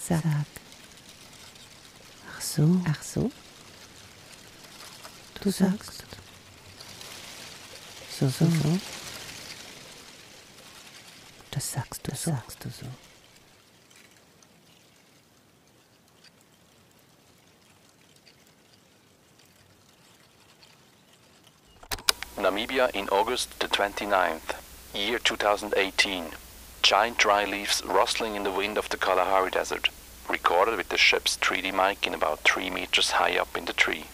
Sag. Ach so. Ach so. Du sagst. So, so, so. Das sagst du, das so. sagst du so. Namibia in August the 29th, year 2018. Giant dry leaves rustling in the wind of the Kalahari Desert, recorded with the ship's 3D mic in about 3 meters high up in the tree.